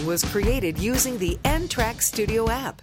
song was created using the N-Track Studio app.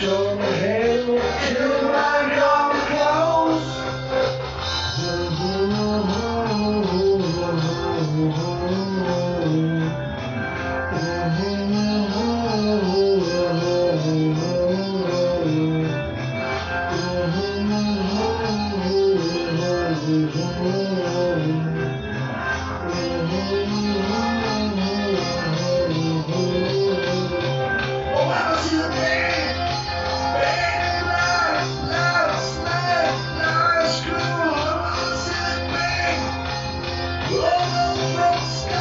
Joe. Stop.